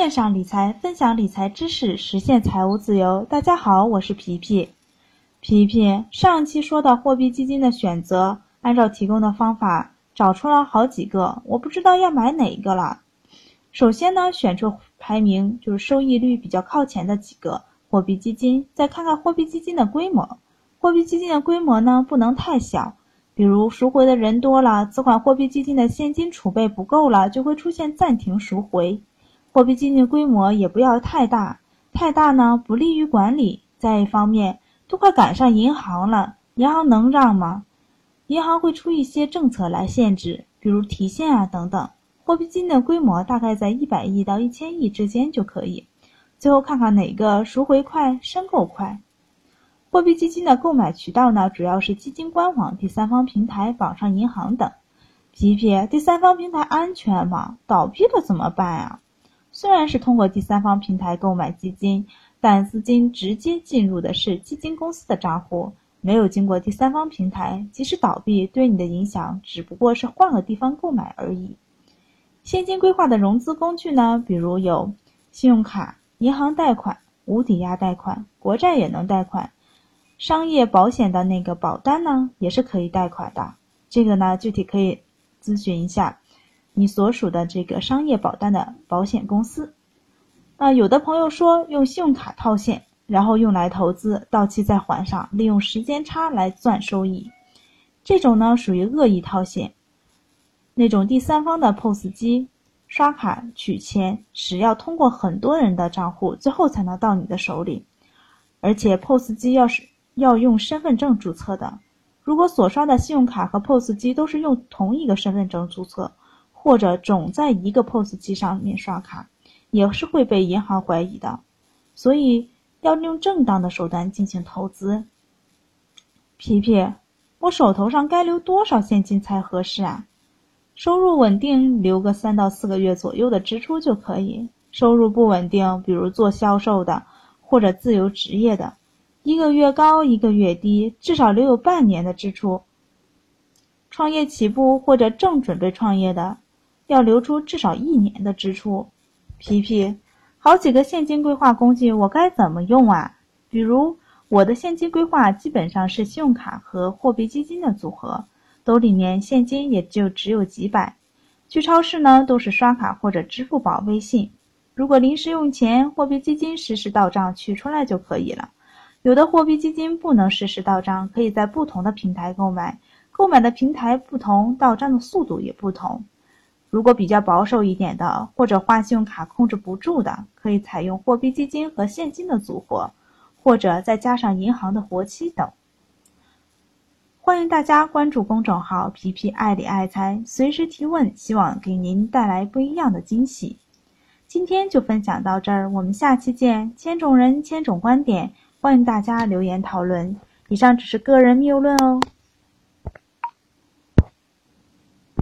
线上理财，分享理财知识，实现财务自由。大家好，我是皮皮。皮皮，上期说到货币基金的选择，按照提供的方法找出了好几个，我不知道要买哪一个了。首先呢，选出排名就是收益率比较靠前的几个货币基金，再看看货币基金的规模。货币基金的规模呢，不能太小。比如赎回的人多了，此款货币基金的现金储备不够了，就会出现暂停赎回。货币基金的规模也不要太大，太大呢不利于管理。再一方面，都快赶上银行了，银行能让吗？银行会出一些政策来限制，比如提现啊等等。货币基金的规模大概在一百亿到一千亿之间就可以。最后看看哪个赎回快、申购快。货币基金的购买渠道呢，主要是基金官网、第三方平台、网上银行等。皮皮，第三方平台安全吗？倒闭了怎么办呀？虽然是通过第三方平台购买基金，但资金直接进入的是基金公司的账户，没有经过第三方平台，即使倒闭，对你的影响只不过是换个地方购买而已。现金规划的融资工具呢，比如有信用卡、银行贷款、无抵押贷款、国债也能贷款。商业保险的那个保单呢，也是可以贷款的。这个呢，具体可以咨询一下你所属的这个商业保单的保险公司。啊，有的朋友说用信用卡套现，然后用来投资，到期再还上，利用时间差来赚收益。这种呢，属于恶意套现。那种第三方的 POS 机刷卡取钱时，要通过很多人的账户，最后才能到你的手里。而且 POS 机要是要用身份证注册的，如果所刷的信用卡和 POS 机都是用同一个身份证注册，或者总在一个 POS 机上面刷卡，也是会被银行怀疑的。所以要用正当的手段进行投资。皮皮，我手头上该留多少现金才合适啊？收入稳定，留个三到四个月左右的支出就可以；收入不稳定，比如做销售的或者自由职业的。一个月高，一个月低，至少留有半年的支出。创业起步或者正准备创业的，要留出至少一年的支出。皮皮，好几个现金规划工具，我该怎么用啊？比如我的现金规划基本上是信用卡和货币基金的组合，兜里面现金也就只有几百。去超市呢，都是刷卡或者支付宝、微信。如果临时用钱，货币基金实时到账取出来就可以了。有的货币基金不能实时到账，可以在不同的平台购买，购买的平台不同，到账的速度也不同。如果比较保守一点的，或者花信用卡控制不住的，可以采用货币基金和现金的组合，或者再加上银行的活期等。欢迎大家关注公众号“皮皮爱理爱财”，随时提问，希望给您带来不一样的惊喜。今天就分享到这儿，我们下期见。千种人，千种观点。欢迎大家留言讨论，以上只是个人谬论哦。